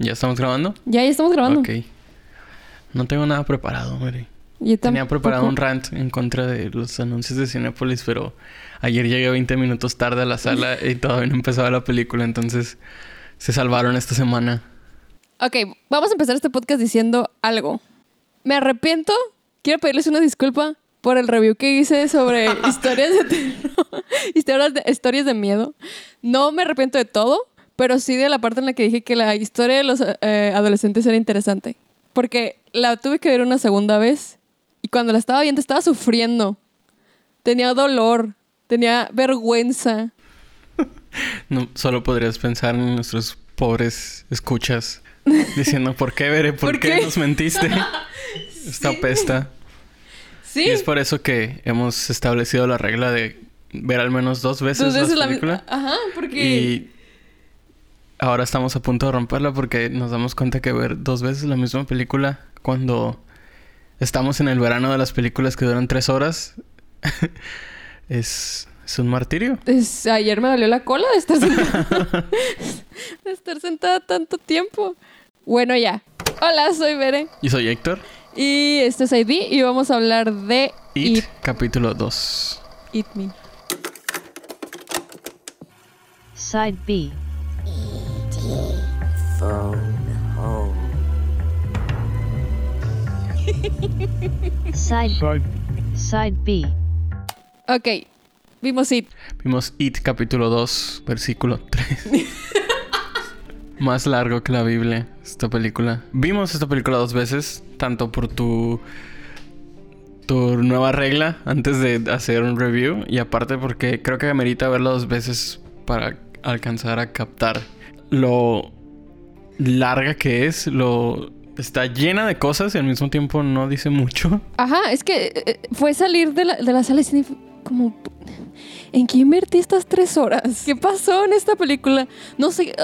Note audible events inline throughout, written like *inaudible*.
¿Ya estamos grabando? Ya, ya estamos grabando. Ok. No tengo nada preparado, Mary. Tenía preparado un rant en contra de los anuncios de Cinepolis, pero ayer llegué 20 minutos tarde a la sala *laughs* y todavía no empezaba la película, entonces se salvaron esta semana. Ok, vamos a empezar este podcast diciendo algo. Me arrepiento. Quiero pedirles una disculpa por el review que hice sobre *laughs* historias de terror, *laughs* historias de, historias de miedo. No me arrepiento de todo, pero sí de la parte en la que dije que la historia de los eh, adolescentes era interesante. Porque la tuve que ver una segunda vez y cuando la estaba viendo estaba sufriendo. Tenía dolor, tenía vergüenza. *laughs* No, solo podrías pensar en nuestros pobres escuchas diciendo, ¿por qué, Veré? ¿Por, ¿Por qué? qué? nos mentiste? *laughs* Esta pesta. Sí. Y es por eso que hemos establecido la regla de ver al menos dos veces, Dos veces la la película. Ajá, porque. Y ahora estamos a punto de romperla porque nos damos cuenta que ver dos veces la misma película cuando estamos en el verano de las películas que duran tres horas *laughs* es, es un martirio. Es- ayer me dolió la cola de estar sentada. *laughs* de estar sentada tanto tiempo. Bueno, ya. Hola, soy Bere. Y soy Héctor. Y este es ID y vamos a hablar de It, It, capítulo 2. It Me. Side B. Side Side Side B. Ok, vimos It. Vimos It, capítulo 2, versículo 3. *laughs* Más largo que la Biblia, esta película. Vimos esta película dos veces, tanto por tu tu nueva regla antes de hacer un review y aparte porque creo que amerita verla dos veces para alcanzar a captar lo larga que es, lo está llena de cosas y al mismo tiempo no dice mucho. Ajá, es que eh, fue salir de la, de la sala como... ¿En qué invertí estas tres horas? ¿Qué pasó en esta película? No sé...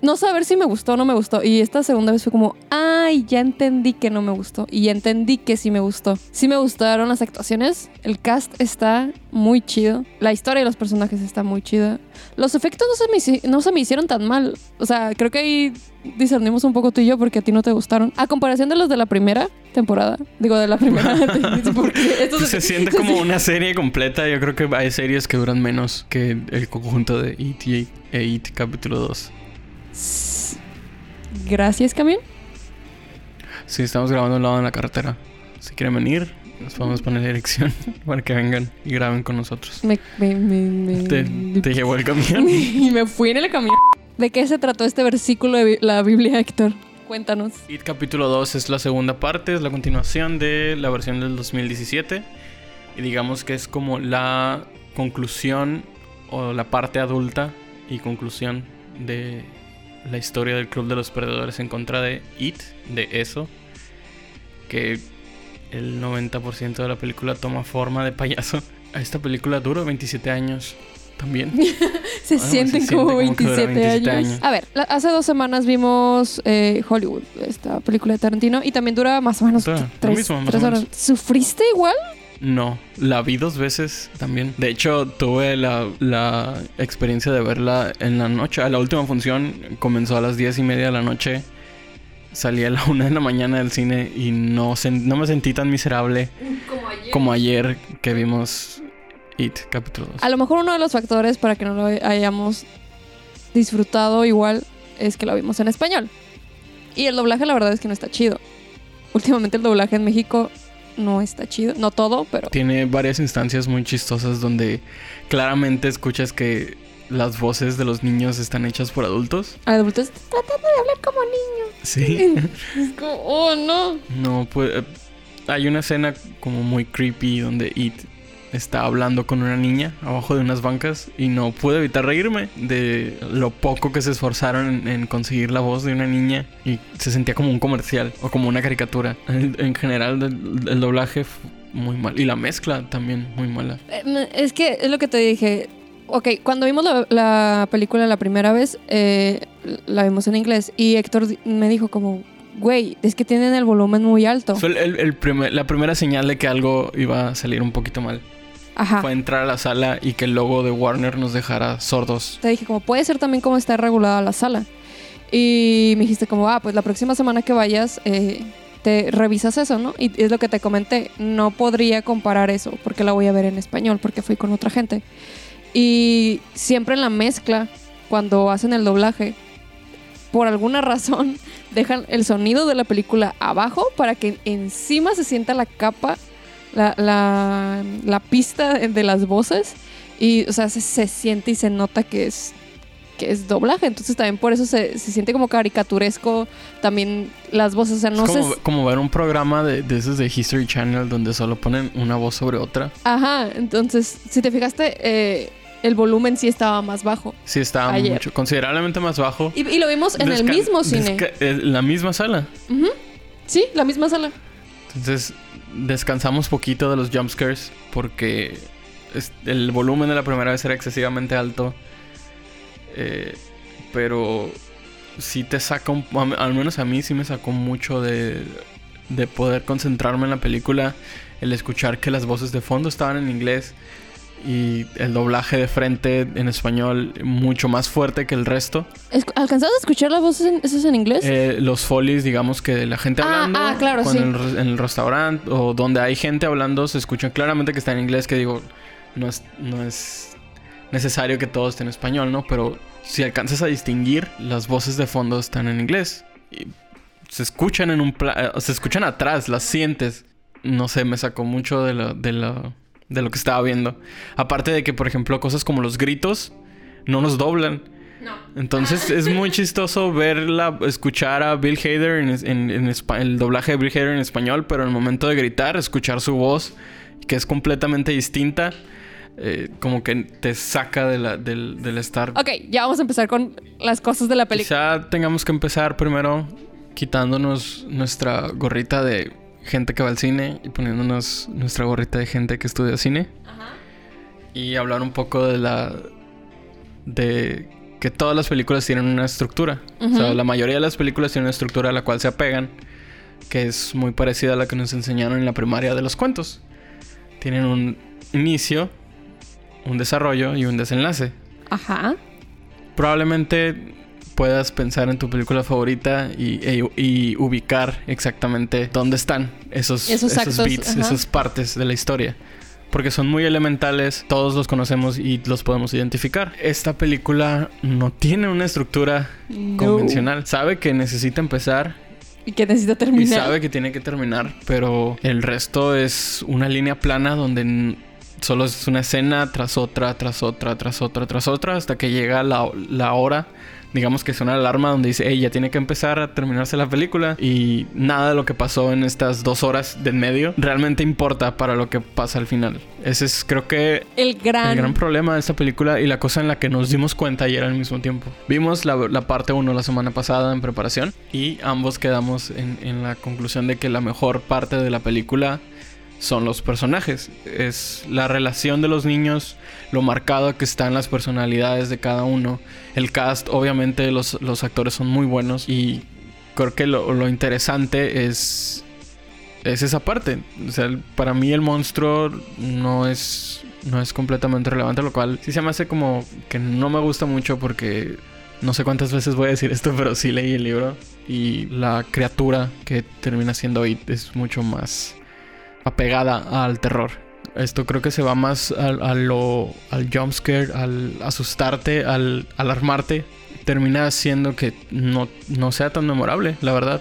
No saber si me gustó o no me gustó. Y esta segunda vez fue como, ay, ya entendí que no me gustó. Y ya entendí que sí me gustó. Sí me gustaron las actuaciones. El cast está muy chido. La historia de los personajes está muy chida. Los efectos no se me, no se me hicieron tan mal. O sea, creo que ahí discernimos un poco tú y yo porque a ti no te gustaron. A comparación de los de la primera temporada. Digo, de la primera. *laughs* porque Se siente como una serie completa. Yo creo que hay series que duran menos que el conjunto de It y e It capítulo 2. Gracias, Camil. Sí, estamos grabando al lado de la carretera. Si quieren venir, nos podemos poner la dirección *laughs* para que vengan y graben con nosotros. Me, me, me, me- Te, te llevó el camión. *laughs* y me fui en el camión. ¿De qué se trató este versículo de la Biblia, Héctor? Cuéntanos. It capítulo 2 es la segunda parte, es la continuación de la versión del 2017. Y digamos que es como la conclusión o la parte adulta y conclusión de la historia del Club de los Perdedores en contra de It, de eso. Que el 90% de la película toma forma de payaso. Esta película dura 27 años también. *laughs* Se Ah, se sienten siente como, como que dura 27, 27 años. años. A ver, la- hace dos semanas vimos eh, Hollywood, esta película de Tarantino, y también dura más o menos tres, mismo, más tres o horas. ¿Sufriste igual? No, la vi dos veces también. De hecho, tuve la, la experiencia de verla en la noche. A la última función comenzó a las diez y media de la noche. Salí a la *laughs* una de la mañana del cine y no, no me sentí tan miserable Como ayer. como ayer que vimos It, capítulo 2. A lo mejor uno de los factores para que no lo hayamos disfrutado igual es que lo vimos en español. Y el doblaje la verdad es que no está chido. Últimamente el doblaje en México no está chido. No todo, pero... Tiene varias instancias muy chistosas donde claramente escuchas que las voces de los niños están hechas por adultos. Adultos tratando de hablar como niños. Sí. *laughs* Es *laughs* como, oh no. No, pues hay una escena como muy creepy donde It está hablando con una niña abajo de unas bancas y no pude evitar reírme de lo poco que se esforzaron en, en conseguir la voz de una niña y se sentía como un comercial o como una caricatura. En, en general el, el doblaje fue muy mal y la mezcla también muy mala. Eh, Es que es lo que te dije. Ok, cuando vimos la, la película la primera vez, eh, la vimos en inglés y Héctor me dijo como, güey, es que tienen el volumen muy alto. Fue el- el- el primer- la primera señal de que algo iba a salir un poquito mal. Ajá. Fue entrar a la sala y que el logo de Warner nos dejara sordos. Te dije como, puede ser también cómo está regulada la sala. Y me dijiste como, ah, pues la próxima semana que vayas, eh, te revisas eso, ¿no? Y es lo que te comenté, no podría comparar eso porque la voy a ver en español, porque fui con otra gente. Y siempre en la mezcla, cuando hacen el doblaje, por alguna razón *laughs* dejan el sonido de la película abajo para que encima se sienta la capa, la, la, la pista de las voces. Y, o sea, se, se siente y se nota que es que es doblaje, entonces también por eso se, se siente como caricaturesco también las voces, o sea, no es como, sé... como ver un programa de, de esos de History Channel donde solo ponen una voz sobre otra. Ajá, entonces, si te fijaste, eh, el volumen sí estaba más bajo. Sí, estaba Ayer. mucho, considerablemente más bajo. Y, y lo vimos en el Desca- mismo cine. En la misma sala. Ujú. Sí, la misma sala. Entonces descansamos poquito de los jumpscares porque el volumen de la primera vez era excesivamente alto. Eh, pero sí te saca, un- al menos a mí sí me sacó mucho de, de poder concentrarme en la película, el escuchar que las voces de fondo estaban en inglés y el doblaje de frente en español mucho más fuerte que el resto. Es- ¿Alcanzaste a escuchar las voces en, en inglés? Eh, los folies, digamos que la gente Ah, hablando ah, claro, sí. en, el, re- en el restaurante o donde hay gente hablando se escuchan claramente que está en inglés, que digo, no es, no es necesario que todo esté en español, ¿no? Pero si alcanzas a distinguir, las voces de fondo están en inglés. Y se escuchan en un pla- se escuchan atrás, las sientes. No sé, me sacó mucho de lo, de lo, de lo que estaba viendo. Aparte de que, por ejemplo, cosas como los gritos no nos doblan. Entonces es *laughs* muy chistoso verla, escuchar a Bill Hader en, en- en el doblaje de Bill Hader en español, pero en el momento de gritar, escuchar su voz, que es completamente distinta, eh, como que te saca de la- del, del estar. Ok, ya vamos a empezar con las cosas de la película. Quizá tengamos que empezar primero quitándonos nuestra gorrita de gente que va al cine y poniéndonos nuestra gorrita de gente que estudia cine. Y hablar un poco de la. de que todas las películas tienen una estructura. O sea, la mayoría de las películas tienen una estructura a la cual se apegan, que es muy parecida a la que nos enseñaron en la primaria de los cuentos. Tienen un inicio, un desarrollo y un desenlace Ajá. probablemente puedas pensar en tu película favorita y, e- y ubicar exactamente dónde están esos, Esos beats, ajá. esas partes de la historia. Porque son muy elementales, todos los conocemos y los podemos identificar. Esta película no tiene una estructura No. convencional. Sabe que necesita empezar Y que necesita y terminar. sabe que tiene que terminar, pero el resto es una línea plana donde solo es una escena tras otra, tras otra, tras otra, tras otra, hasta que llega la, la hora. Digamos que suena la alarma donde dice, hey, ya tiene que empezar a terminarse la película. Y nada de lo que pasó en estas dos horas del medio realmente importa para lo que pasa al final. Ese es, creo que, El gran... el gran problema de esta película y la cosa en la que nos dimos cuenta ayer al mismo tiempo. Vimos la, la parte 1 la semana pasada en preparación y ambos quedamos en, en la conclusión de que la mejor parte de la película son los personajes. Es la relación de los niños, lo marcado que están las personalidades de cada uno. El cast, obviamente los, los actores son muy buenos y creo que lo, lo interesante es es esa parte. O sea, para mí el monstruo no es, no es completamente relevante, lo cual sí se me hace como que no me gusta mucho porque no sé cuántas veces voy a decir esto, pero sí leí el libro y la criatura que termina siendo It es mucho más apegada al terror. Esto creo que se va más al, a lo, al jumpscare, al asustarte, al alarmarte. Termina haciendo que no, no sea tan memorable, la verdad.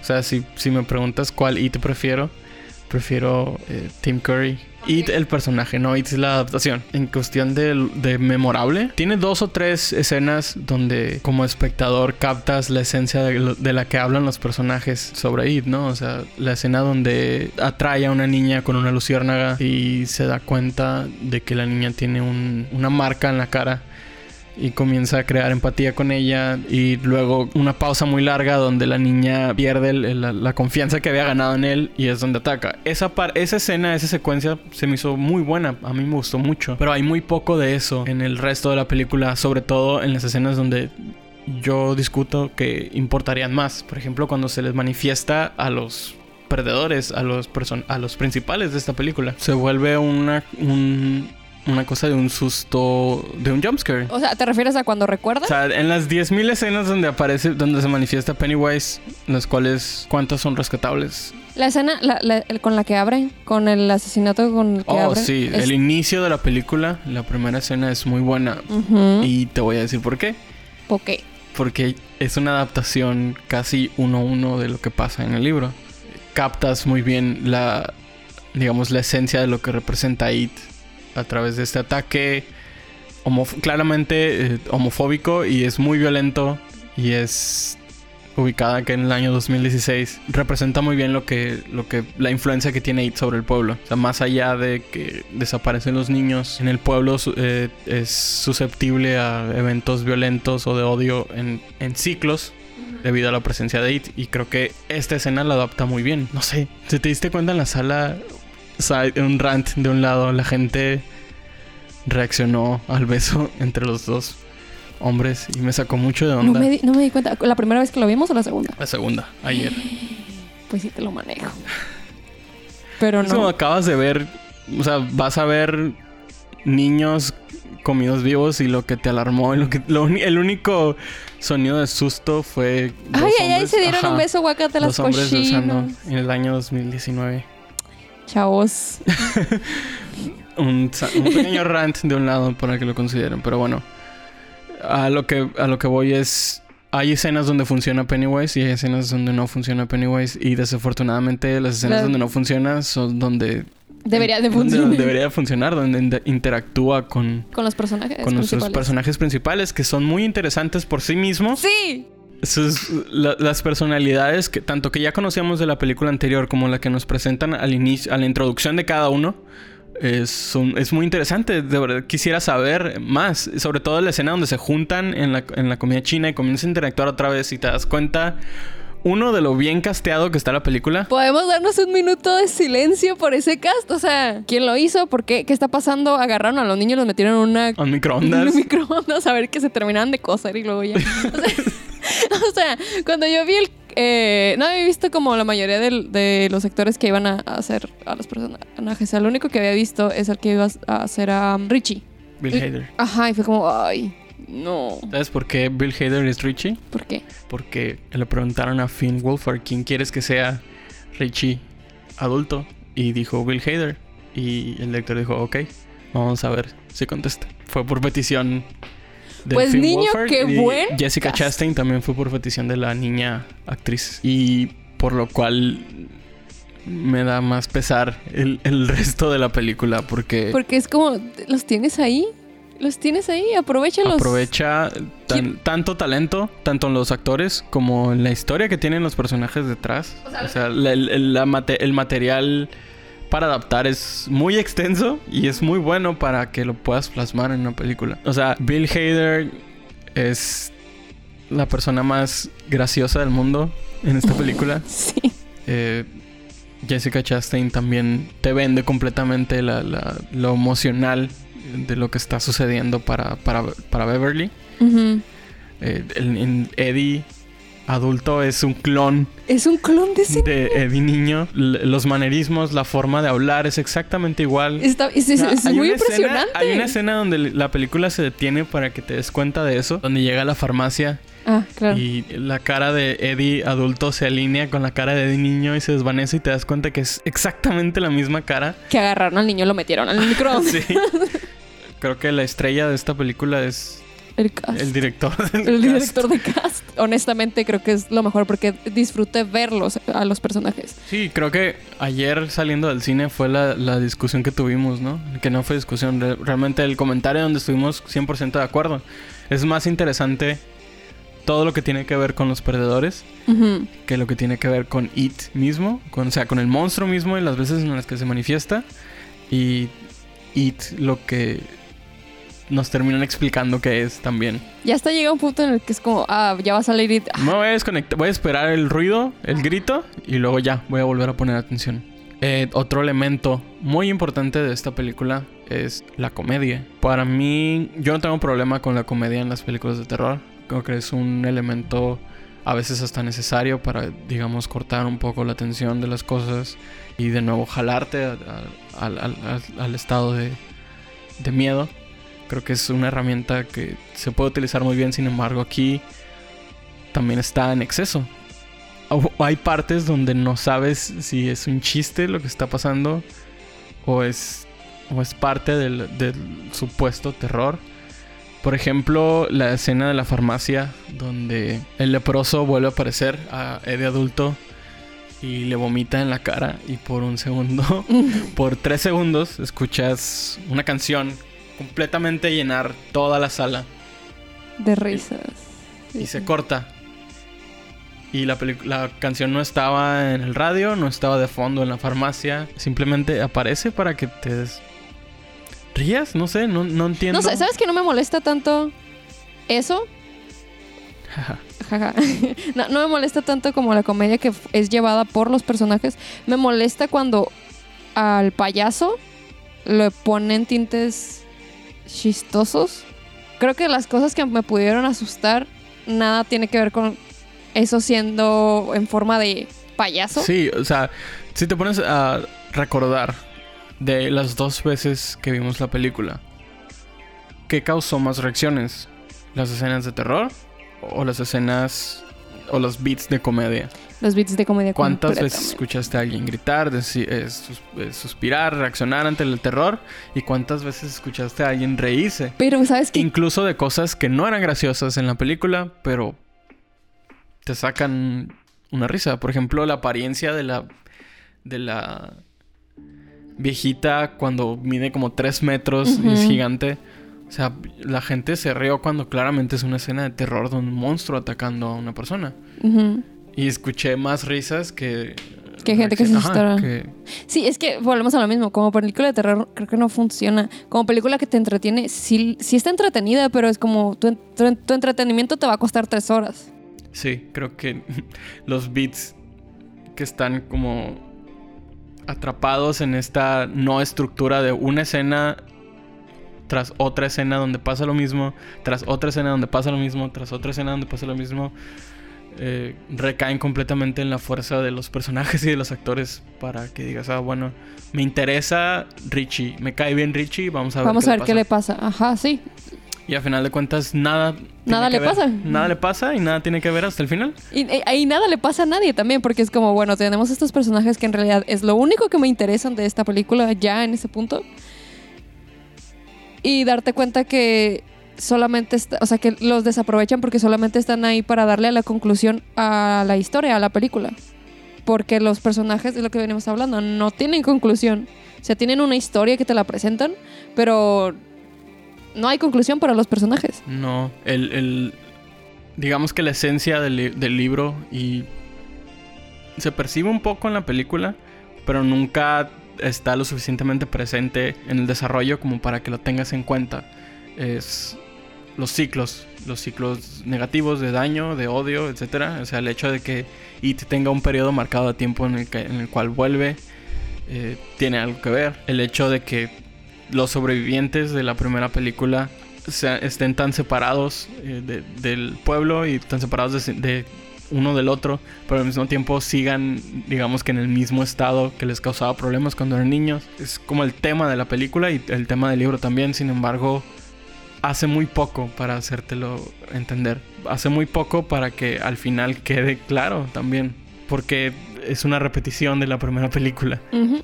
O sea, si, si me preguntas cuál It prefiero, prefiero eh, Tim Curry. It el personaje, no It es la adaptación. En cuestión de, de memorable, tiene dos o tres escenas donde como espectador captas la esencia de, lo- de la que hablan los personajes sobre It, ¿no? O sea, la escena donde atrae a una niña con una luciérnaga y se da cuenta de que la niña tiene un- una marca en la cara y comienza a crear empatía con ella y luego una pausa muy larga donde la niña pierde la confianza que había ganado en él y es donde ataca. Esa, par- esa escena, esa secuencia se me hizo muy buena, a mí me gustó mucho, pero hay muy poco de eso en el resto de la película, sobre todo en las escenas donde yo discuto que importarían más. Por ejemplo, cuando se les manifiesta a los perdedores, a los, person- a los principales de esta película. Se vuelve una, un- una cosa de un susto, de un jumpscare. O sea, ¿te refieres a cuando recuerdas? O sea, en las 10.000 escenas donde aparece, donde se manifiesta Pennywise, las cuales, ¿cuántas son rescatables? La escena la- la- el- con la que abre, con el asesinato con el que Oh, abre. sí, es- el inicio de la película, la primera escena es muy buena. Y te voy a decir por qué. ¿Por qué? Porque es una adaptación casi uno a uno de lo que pasa en el libro. Captas muy bien la, digamos, la esencia de lo que representa It a través de este ataque homof- claramente eh, homofóbico y es muy violento y es ubicada que en el año 2016 representa muy bien lo que lo que la influencia que tiene It sobre el pueblo. O sea, más allá de que desaparecen los niños en el pueblo eh, es susceptible a eventos violentos o de odio en, en ciclos debido a la presencia de It y creo que esta escena la adapta muy bien. No sé, si te diste cuenta en la sala side- un rant de un lado la gente reaccionó al beso entre los dos hombres y me sacó mucho de No onda. me, di, no me di cuenta. ¿La primera vez que lo vimos o la segunda? La segunda, ayer. *gasps* Pues sí te lo manejo. Pero Es como no. acabas de ver, o sea, vas a ver niños comidos vivos y lo que te alarmó, y lo que, lo el único sonido de susto fue... Ay, ay, ay, se dieron ajá, un beso guacate las Dos hombres en el año 2019. Chavos. *laughs* Un, pequeño rant de un lado para que lo consideren, pero bueno. A lo que, a lo que voy es... Hay escenas donde funciona Pennywise y hay escenas donde no funciona Pennywise y desafortunadamente las escenas La- donde no funciona son donde Debería de funcionar. debería funcionar, donde inter- interactúa con, Con los personajes con nuestros personajes principales, que son muy interesantes por sí mismos. Sí. Sus- la- las personalidades que tanto que ya conocíamos de la película anterior como la que nos presentan al inicio, a la introducción de cada uno, es, es muy interesante. De verdad, quisiera saber más. Sobre todo la escena donde se juntan en la, en la comida china y comienzan a interactuar otra vez y te das cuenta, uno, de lo bien casteado que está la película. Podemos darnos un minuto de silencio por ese cast. O sea, ¿quién lo hizo? ¿Por qué? ¿Qué está pasando? Agarraron a los niños, los metieron en una A microondas. un *laughs* microondas a ver que se terminaban de coser y luego ya. *laughs* O sea, *laughs* o sea, cuando yo vi el. eh, no había visto como la mayoría de los actores que iban a, a hacer a los personajes. O sea, lo único que había visto es el que iba a hacer a Richie. Bill Y- Hader. Ajá, y fue como, ay, no. ¿Sabes por qué Bill Hader es Richie? ¿Por qué? Porque le preguntaron a Finn Wolfhard quién quieres que sea Richie adulto y dijo Bill Hader y el director dijo ok vamos a ver si contesta fue por petición Pues, Finn niño, Wolfhard qué y buen Jessica cast. Chastain también fue por petición de la niña actriz y por lo cual me da más pesar el, el *laughs* resto de la película porque Porque es como, ¿los tienes ahí? ¿Los tienes ahí? Aprovechalos. aprovecha tan- tanto talento, tanto en los actores como en la historia que tienen los personajes detrás. O sea, la- el, el- la mate- el material para adaptar es muy extenso y es muy bueno para que lo puedas plasmar en una película. O sea, Bill Hader es la persona más graciosa del mundo en esta *laughs* película. Sí. Eh, Jessica Chastain también te vende completamente la- la- lo emocional de lo que está sucediendo para, para, para Beverly. Eh, el- en Eddie adulto es un clon Es un clon de ese. de Eddie niño. L- los manerismos, la forma de hablar es exactamente igual. Está- es, muy escena- impresionante. hay una escena donde la película se detiene para que te des cuenta de eso. Donde llega a la farmacia Ah, claro. y la cara de Eddie adulto se alinea con la cara de Eddie niño y se desvanece y te das cuenta que es exactamente la misma cara. Que agarraron al niño y lo metieron al microondas. *laughs* Sí. Creo que la estrella de esta película es El cast. el director *laughs* del El cast. director de cast. Honestamente, creo que es lo mejor porque disfruté verlos a los personajes. Sí, creo que ayer saliendo del cine fue la, la discusión que tuvimos, ¿no? Que no fue discusión, re- realmente el comentario donde estuvimos 100% de acuerdo. Es más interesante todo lo que tiene que ver con los perdedores que lo que tiene que ver con It mismo, con, o sea, con el monstruo mismo y las veces en las que se manifiesta. Y It lo que nos terminan explicando que es también. Ya hasta llega un punto en el que es como, ah, ya va a salir y... ah, Me voy a desconectar, voy a esperar el ruido, el grito y luego ya voy a volver a poner atención. Eh, otro elemento muy importante de esta película es la comedia. Para mí, yo no tengo problema con la comedia en las películas de terror. Creo que es un elemento a veces hasta necesario para, digamos, cortar un poco la tensión de las cosas y de nuevo jalarte a- a- al, estado de, de miedo. Creo que es una herramienta que se puede utilizar muy bien, sin embargo aquí también está en exceso. Hay partes donde no sabes si es un chiste lo que está pasando o es, o es parte del, del supuesto terror. Por ejemplo, la escena de la farmacia donde el leproso vuelve a aparecer a Eddie adulto y le vomita en la cara y por un segundo, *laughs* por tres segundos, escuchas una canción completamente llenar toda la sala De risas. y se corta. Y la, la canción no estaba en el radio, no estaba de fondo en la farmacia. Simplemente aparece para que te des- rías, no sé, no, no entiendo. No sé, ¿sabes que no me molesta tanto eso? Jaja. *laughs* no, no me molesta tanto como la comedia que es llevada por los personajes. Me molesta cuando al payaso le ponen tintes chistosos. Creo que las cosas que me pudieron asustar, nada tiene que ver con eso siendo en forma de payaso. Sí, o sea, si te pones a recordar de las dos veces que vimos la película, ¿qué causó más reacciones? ¿Las escenas de terror o las escenas o los beats de comedia? Los beats de comedia. ¿Cuántas veces escuchaste a alguien gritar, eh, sus- eh, suspirar, reaccionar ante el terror? ¿Y cuántas veces escuchaste a alguien reírse? Pero, ¿sabes qué? Incluso de cosas que no eran graciosas en la película, pero te sacan una risa. Por ejemplo, la apariencia de la. de la viejita cuando mide como 3 metros y es gigante. O sea, la gente se rió cuando claramente es una escena de terror de un monstruo atacando a una persona. Y escuché más risas que. Que gente que se asustara. que- Sí, es que volvemos a lo mismo. Como película de terror, creo que no funciona. Como película que te entretiene, sí, sí está entretenida, pero es como tu, tu tu entretenimiento te va a costar tres horas. Sí, creo que *laughs* los beats que están como atrapados en esta no estructura de una escena tras otra escena donde pasa lo mismo, tras otra escena donde pasa lo mismo, tras otra escena donde pasa lo mismo, eh, recaen completamente en la fuerza de los personajes y de los actores para que digas, ah, bueno, me interesa Richie, me cae bien Richie, vamos a ver, Vamos qué, a le ver qué pasa". le pasa. Ajá, sí. Y a final de cuentas, nada. Nada le ver. pasa. Nada le pasa y nada tiene que ver hasta el final. Y, y- y nada le pasa a nadie también, porque es como, bueno, tenemos estos personajes que en realidad es lo único que me interesan de esta película ya en ese punto. Y darte cuenta que solamente, está- o sea, que los desaprovechan porque solamente están ahí para darle la conclusión a la historia, a la película. Porque los personajes, de lo que venimos hablando, no tienen conclusión. O sea, tienen una historia que te la presentan, pero no hay conclusión para los personajes. No, el, el- digamos que la esencia del, del libro y se percibe un poco en la película, pero nunca está lo suficientemente presente en el desarrollo como para que lo tengas en cuenta. Es los ciclos, los ciclos negativos de daño, de odio, etcétera. O sea, el hecho de que It tenga un periodo marcado de tiempo en el, que, en el cual vuelve eh, tiene algo que ver. El hecho de que los sobrevivientes de la primera película se- estén tan separados eh, de- del pueblo y tan separados de uno del otro, pero al mismo tiempo sigan, digamos que en el mismo estado que les causaba problemas cuando eran niños. Es como el tema de la película y el tema del libro también, sin embargo, hace muy poco para hacértelo entender. Hace muy poco para que al final quede claro también, porque es una repetición de la primera película.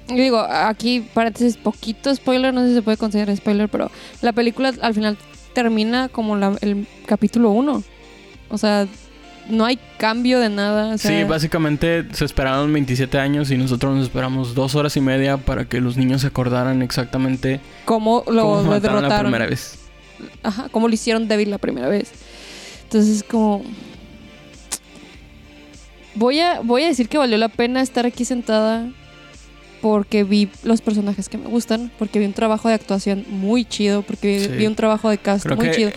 Y digo, aquí paréntesis, poquito spoiler, no sé si se puede considerar spoiler, pero la película al final termina como la- el capítulo 1. O sea, no hay cambio de nada. o sea, Sí, básicamente se esperaron 27 años y nosotros nos esperamos dos horas y media para que los niños se acordaran exactamente cómo lo, cómo lo mataron la derrotaron. primera vez. Ajá, cómo lo hicieron débil la primera vez. Entonces es como... Voy a, voy a decir que valió la pena estar aquí sentada porque vi los personajes que me gustan, porque vi un trabajo de actuación muy chido, porque vi, Sí. vi un trabajo de cast Creo muy que chido.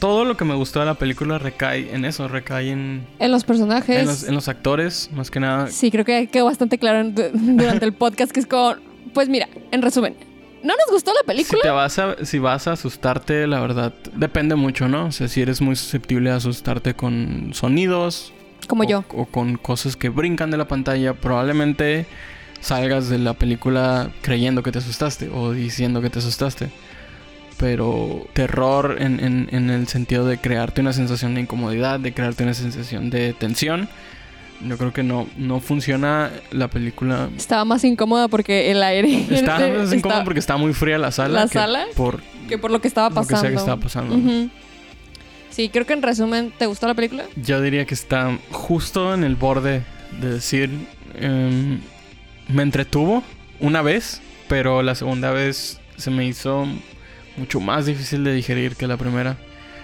Todo lo que me gustó de la película recae en eso, recae en, En los personajes. en, los, en los actores, más que nada. Sí, creo que quedó bastante claro *laughs* durante el podcast que es como, pues mira, en resumen, no nos gustó la Si película. te vas a, si vas a asustarte, la verdad, depende mucho, ¿no? O sea, si eres muy susceptible a asustarte con sonidos como o, yo. o con cosas que brincan de la pantalla, probablemente salgas de la película creyendo que te asustaste o diciendo que te asustaste. Pero terror en, en- en el sentido de crearte una sensación de incomodidad, de crearte una sensación de tensión. Yo creo que no, no funciona la película. Estaba más incómoda porque el aire. *laughs* Está más *laughs* está- porque está muy fría la sala. ¿La que sala? Por Que por lo que estaba lo que pasando. sea que estaba pasando. Sí, creo que en resumen, ¿te gustó la película? Yo diría que está justo en el borde de decir. em, me entretuvo una vez, pero la segunda vez se me hizo mucho más difícil de digerir que la primera.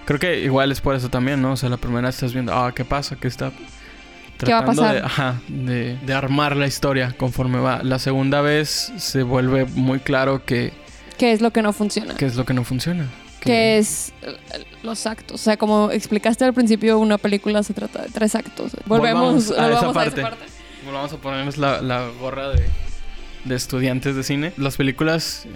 Creo que igual es por eso también, ¿no? O sea, la primera estás viendo, ah, ¿qué pasa? ¿Qué está ¿Qué va a tratando pasar? De, ajá, de, de armar la historia conforme va. La segunda vez se vuelve muy claro que, ¿Qué es lo que no funciona? que es lo que no funciona. que es eh, los actos. O sea, como explicaste al principio, una película se trata de tres actos. Volvemos, Volvamos a esa volvamos parte. Vamos a ponernos la, la gorra de, de estudiantes de cine. Las películas eh,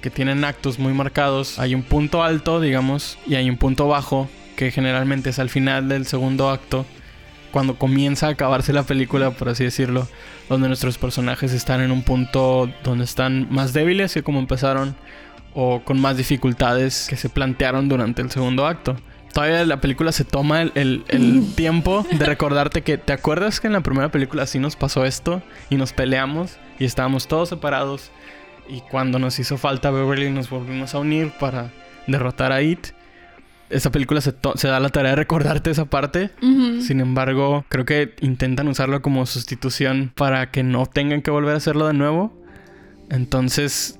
que tienen actos muy marcados, hay un punto alto, digamos, y hay un punto bajo, que generalmente es al final del segundo acto, cuando comienza a acabarse la película, por así decirlo, donde nuestros personajes están en un punto donde están más débiles que como empezaron, o con más dificultades que se plantearon durante el segundo acto. Todavía la película se toma el, el- el *laughs* tiempo de recordarte que, ¿te acuerdas que en la primera película sí nos pasó esto? Y nos peleamos y estábamos todos separados. Y cuando nos hizo falta Beverly nos volvimos a unir para derrotar a It. Esa película se, to- se da la tarea de recordarte esa parte. Sin embargo, creo que intentan usarlo como sustitución para que no tengan que volver a hacerlo de nuevo. Entonces,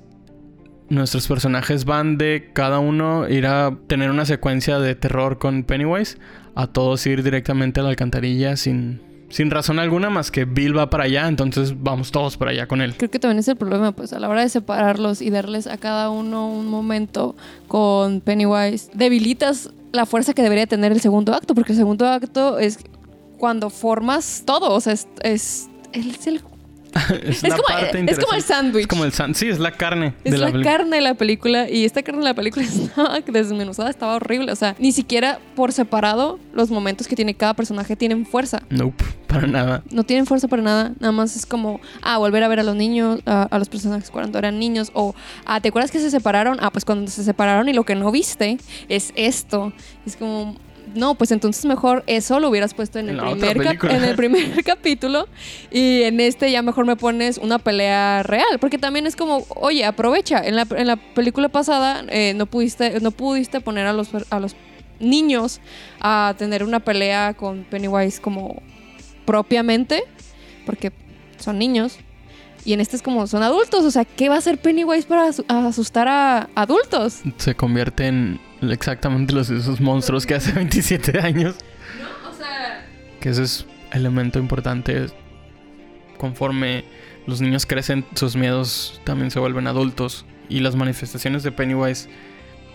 nuestros personajes van de cada uno ir a tener una secuencia de terror con Pennywise, a todos ir directamente a la alcantarilla sin, sin razón alguna más que Bill va para allá, entonces vamos todos para allá con él. Creo que también es el problema, pues a la hora de separarlos y darles a cada uno un momento con Pennywise, debilitas la fuerza que debería tener el segundo acto, porque el segundo acto es cuando formas todo, o sea, es, es, es el- *laughs* es es como, parte es como el sándwich. Como el Sí, es la carne Es de la, carne de la película y esta carne de la película *laughs* estaba desmenuzada, estaba horrible. O sea, ni siquiera por separado los momentos que tiene cada personaje tienen fuerza. Nope, para nada. No tienen fuerza para nada. Nada más es como, ah, volver a ver a los niños, a, a los personajes cuando eran niños. O, ah, ¿te acuerdas que se separaron? Ah, pues cuando se separaron y lo que no viste es esto. Es como, no, pues entonces mejor eso lo hubieras puesto en, el, primer en el primer *laughs* capítulo. Y en este ya mejor me pones una pelea real. Porque también es como, oye, aprovecha. En la, en la película pasada eh, no, pudiste, no pudiste poner a los, a los niños a tener una pelea con Pennywise como propiamente, porque son niños. Y en este es como son adultos, o sea, ¿qué va a hacer Pennywise para asu- asustar a adultos? Se convierte en exactamente los esos monstruos que hace *laughs* 27 años. o sea, Que ese es elemento importante. Conforme los niños crecen, sus miedos también se vuelven adultos. Y las manifestaciones de Pennywise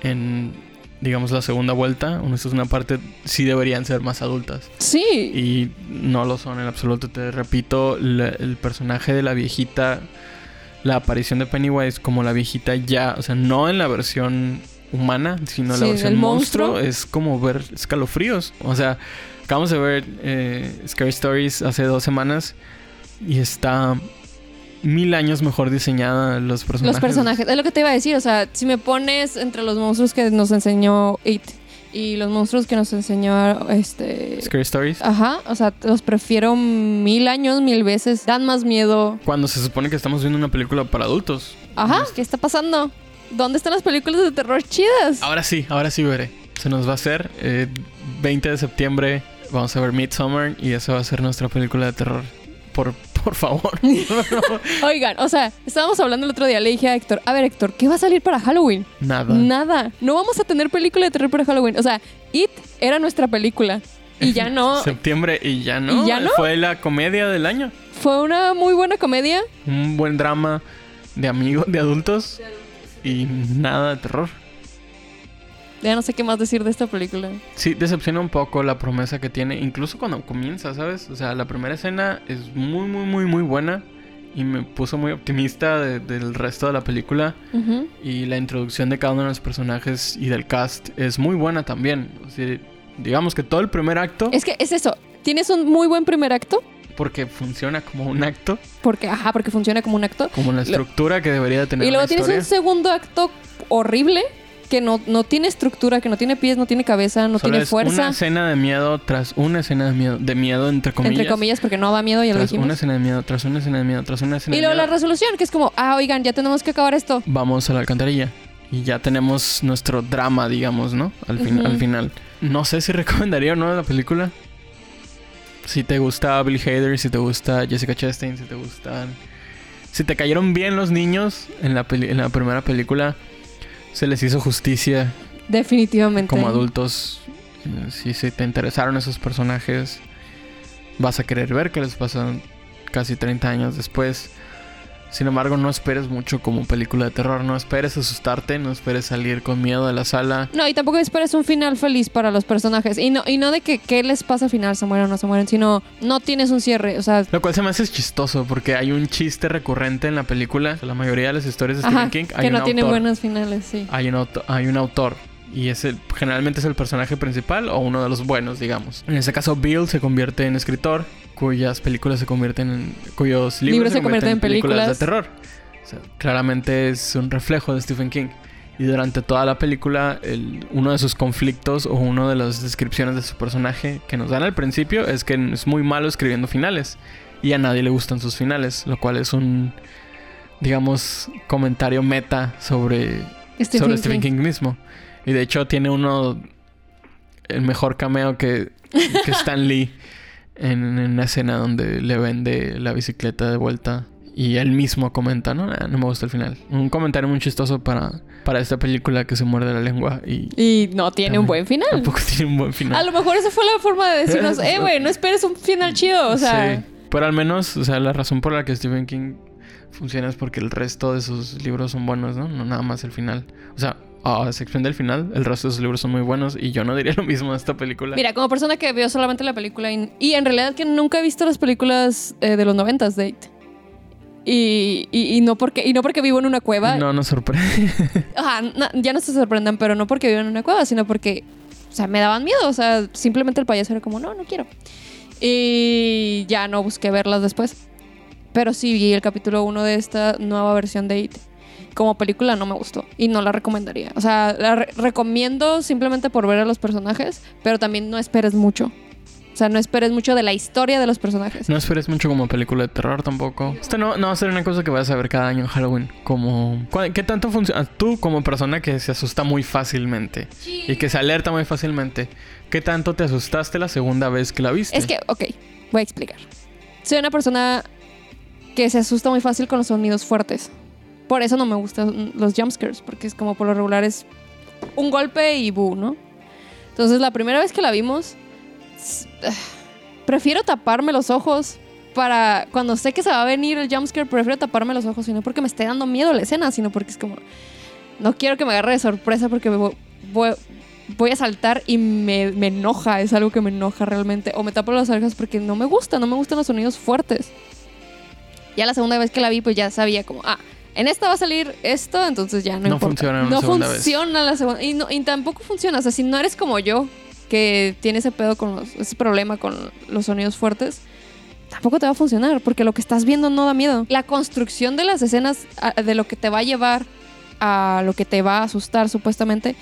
en, digamos, la segunda vuelta, o esto es una parte, sí deberían ser más adultas. sí. Y no lo son en absoluto. Te repito, la- el personaje de la viejita, la aparición de Pennywise como la viejita ya, o sea, no en la versión humana, sino en la Sí, versión monstruo, monstruo. es como ver escalofríos. O sea, acabamos de ver eh, Scary Stories hace dos semanas y está mil años mejor diseñada los personajes. Los personajes, es lo que te iba a decir, o sea, si me pones entre los monstruos que nos enseñó It y los monstruos que nos enseñó este... Scary Stories. Ajá, o sea, los prefiero mil años, mil veces, dan más miedo. Cuando se supone que estamos viendo una película para adultos. Ajá, ¿qué está pasando? ¿Dónde están las películas de terror chidas? Ahora sí, ahora sí veré. Se nos va a hacer. eh, 20 de septiembre vamos a ver Midsommar y esa va a ser nuestra película de terror. Por, por favor. *laughs* *laughs* Oigan, o sea, estábamos hablando el otro día, le dije a Héctor, a ver Héctor, ¿qué va a salir para Halloween? Nada. Nada. No vamos a tener película de terror para Halloween. O sea, It era nuestra película. Y ya no. *laughs* Septiembre y ya no. ¿Y ya no? Fue la comedia del año. Fue una muy buena comedia. Un buen drama de amigos, de adultos. Y nada de terror. Ya no sé qué más decir de esta película. Sí, decepciona un poco la promesa que tiene, incluso cuando comienza, ¿sabes? O sea, la primera escena es muy, muy, muy, muy buena y me puso muy optimista de- del resto de la película. Y la introducción de cada uno de los personajes y del cast es muy buena también. O sea, digamos que todo el primer acto, Es que es eso. Tienes un muy buen primer acto. Porque funciona como un acto, Porque, ajá, porque funciona como un acto. como la estructura que debería de tener Y luego una tienes historia. un segundo acto horrible. que no, no tiene estructura, que no tiene pies, no tiene cabeza, no Solo tiene es fuerza. Una escena de miedo tras una escena de miedo, de miedo entre comillas. entre comillas, porque no da miedo, ya lo dijimos. una escena de miedo, tras una escena de miedo, tras una escena Y de luego la miedo. resolución, que es como, ah, oigan, ya tenemos que acabar esto. Vamos a la alcantarilla. Y ya tenemos nuestro drama, digamos, ¿no? Al, fin- al final. No sé si *laughs* recomendaría o no la película. Si te gusta Bill Hader, si te gusta Jessica Chastain, si te gustan... Si te cayeron bien los niños en la, peli- en la primera película, se les hizo justicia Definitivamente. como adultos. Si, si te interesaron esos personajes, vas a querer ver qué les pasa casi 30 años después. Sin embargo, no esperes mucho como película de terror. No esperes asustarte, no esperes salir con miedo de la sala. No, y tampoco esperes un final feliz para los personajes. Y no, y no de que qué les pasa al final, se mueren o no se mueren, sino no tienes un cierre. O sea, Lo cual se me hace chistoso porque hay un chiste recurrente en la película. La mayoría de las historias de ajá, Stephen King hay que no un tienen autor. buenos finales, sí. Hay un, auto- hay un autor. Y es el, generalmente es el personaje principal o uno de los buenos, digamos. En este caso, Bill se convierte en escritor, cuyas películas se convierten en. cuyos libros, Libros se convierten en películas. de terror. O sea, claramente es un reflejo de Stephen King. Y durante toda la película, el- uno de sus conflictos o una de las descripciones de su personaje que nos dan al principio es que es muy malo escribiendo finales. Y a nadie le gustan sus finales, lo cual es un, digamos, comentario meta sobre Stephen sobre King. Stephen King mismo. Y de hecho tiene uno el mejor cameo que, que *laughs* Stan Lee en, una escena donde le vende la bicicleta de vuelta y él mismo comenta, no, Nah, no me gusta el final. Un comentario muy chistoso para, para esta película que se muerde la lengua y Y no tiene un buen final. tampoco *laughs* tiene un buen A final. lo mejor esa fue la forma de decirnos, *laughs* eh, güey, no esperes un final chido. O sea, Sí. Pero al menos, o sea, la razón por la que Stephen King funciona es porque el resto de sus libros son buenos, ¿no? No nada más el final. O sea, a excepción del final, el resto de sus libros son muy buenos y yo no diría *laughs* lo mismo de esta película. mira, como persona que vio solamente la película y, y en realidad que nunca he visto las películas eh, de los noventas, Date. Y, y, y no porque, y no porque vivo en una cueva. No nos sorprende. *laughs* Ajá, ya no se sorprendan, pero no porque vivo en una cueva, sino porque, o sea, me daban miedo. O sea, simplemente el payaso era como, no, no quiero. Y ya no busqué verlas después. Pero sí vi el capítulo 1 de esta nueva versión de It. Como película no me gustó y no la recomendaría. O sea, la re- recomiendo simplemente por ver a los personajes, pero también no esperes mucho. O sea, no esperes mucho de la historia de los personajes. no esperes mucho como película de terror tampoco. Esto no, no va a ser una cosa que vas a ver cada año en Halloween. Como... ¿cuál- ¿Qué tanto funciona? Tú como persona que se asusta muy fácilmente y que se alerta muy fácilmente. ¿Qué tanto te asustaste la segunda vez que la viste? Es que, ok, voy a explicar. Soy una persona que se asusta muy fácil con los sonidos fuertes. Por eso no me gustan los jumpscares, porque es como por lo regular es un golpe y bu, ¿no? Entonces la primera vez que la vimos, s- prefiero taparme los ojos para cuando sé que se va a venir el jumpscare, prefiero taparme los ojos y no porque me esté dando miedo la escena, sino porque es como no quiero que me agarre de sorpresa porque voy a saltar y me, me enoja, es algo que me enoja realmente. O me tapo las orejas porque no me gusta, no me gustan los sonidos fuertes. Ya la segunda vez que la vi, pues ya sabía como, ah, en esta va a salir esto, entonces ya no, No importa. funciona una No segunda vez. funciona la segunda. Y, no- y tampoco funciona, o sea, si no eres como yo, que tiene ese pedo con los, ese problema con los sonidos fuertes, tampoco te va a funcionar, porque lo que estás viendo no da miedo. La construcción de las escenas, de lo que te va a llevar a lo que te va a asustar, supuestamente,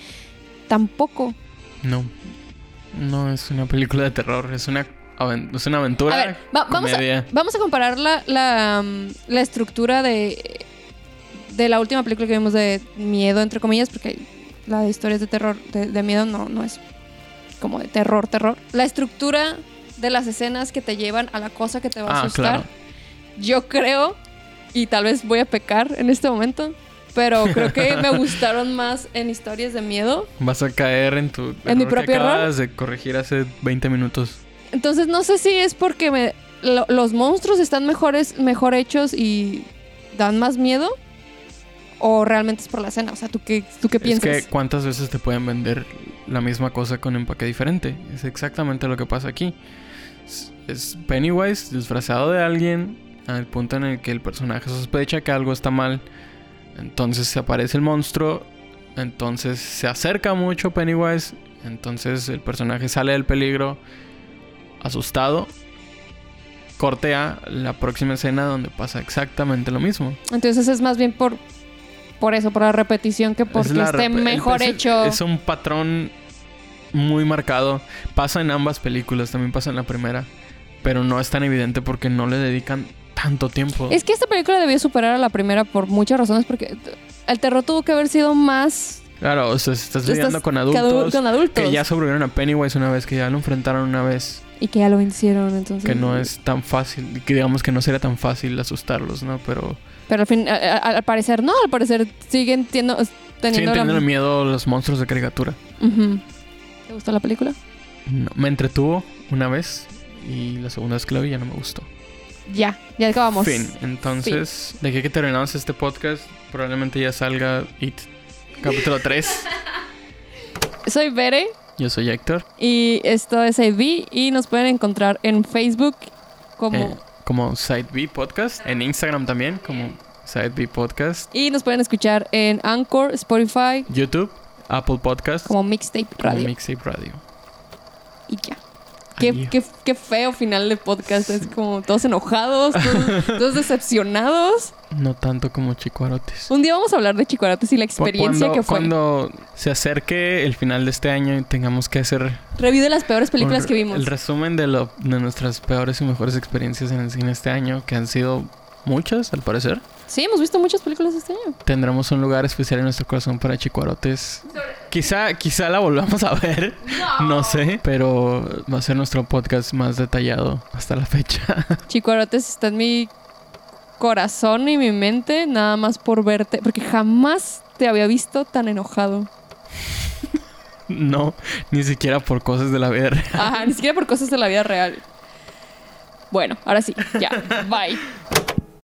tampoco. No. No es una película de terror, es una, es una aventura. A ver, va- vamos, a, vamos a comparar la, la, mm, la estructura de, de la última película que vimos de miedo, entre comillas, porque la de historias de terror, de, de miedo, no, no es como de terror, terror. La estructura de las escenas que te llevan a la cosa que te va a Ah, asustar. claro. Yo creo, y tal vez voy a pecar en este momento, pero creo que me *laughs* gustaron más en historias de miedo. Vas a caer en tu ¿En mi error propio que error? acabas de corregir hace 20 minutos. Entonces no sé si es porque me- lo- los monstruos están mejores, mejor hechos y dan más miedo o realmente es por la escena. O sea, ¿tú qué, tú qué piensas? Es que cuántas veces te pueden vender la misma cosa con empaque diferente. Es exactamente lo que pasa aquí. Es, Pennywise disfrazado de alguien al punto en el que el personaje sospecha que algo está mal. Entonces se aparece el monstruo. Entonces se acerca mucho Pennywise. Entonces el personaje sale del peligro asustado. Corte a la próxima escena donde pasa exactamente lo mismo. Entonces es más bien por por eso, por la repetición, que porque Es esté mejor es- hecho. Es un patrón muy marcado. Pasa en ambas películas, también pasa en la primera. Pero no es tan evidente porque no le dedican tanto tiempo. Es que esta película debió superar a la primera por muchas razones, porque el terror tuvo que haber sido más Claro, o sea, estás lidiando con adultos. adu- con adultos. Que ya sobrevivieron a Pennywise una vez, que ya lo enfrentaron una vez. y que ya lo vencieron, entonces. Que no es tan fácil. Que digamos que no sería tan fácil asustarlos, ¿no? Pero Pero al fin, a- a- al parecer no, al parecer siguen teniendo, teniendo siguen teniendo miedo los monstruos de caricatura. ¿Te gustó la película? No, me entretuvo una vez y la segunda vez que la vi ya no me gustó. Ya, ya acabamos. Fin. Entonces, de aquí que terminamos este podcast, probablemente ya salga It capítulo 3. *laughs* Soy Bere Yo soy Héctor. y esto es AB y nos pueden encontrar en Facebook como eh, como Side B Podcast. En Instagram también, como Side B Podcast. y nos pueden escuchar en Anchor, Spotify, YouTube, Apple Podcast. como Mixtape como Radio Mixtape Radio. y ya. Qué, Adiós. qué, qué feo final de podcast. Es como todos enojados, todos, *laughs* todos decepcionados. No tanto como Chicuarotes. Un día vamos a hablar de Chicuarates y la experiencia cuando, que fue. Cuando se acerque el final de este año y tengamos que hacer Review de las peores películas que vimos. el resumen de, lo, de nuestras peores y mejores experiencias en el cine este año, que han sido muchas al parecer. Sí, hemos visto muchas películas este año. Tendremos un lugar especial en nuestro corazón para Chicuarotes. Quizá, quizá la volvamos a ver, no sé, pero va a ser nuestro podcast más detallado hasta la fecha. *laughs* Chicuarotes está en mi corazón y mi mente, nada más por verte, porque jamás te había visto tan enojado. no, ni siquiera por cosas de la vida real. Ajá, ni siquiera por cosas de la vida real. Bueno, ahora sí, ya, *laughs* bye.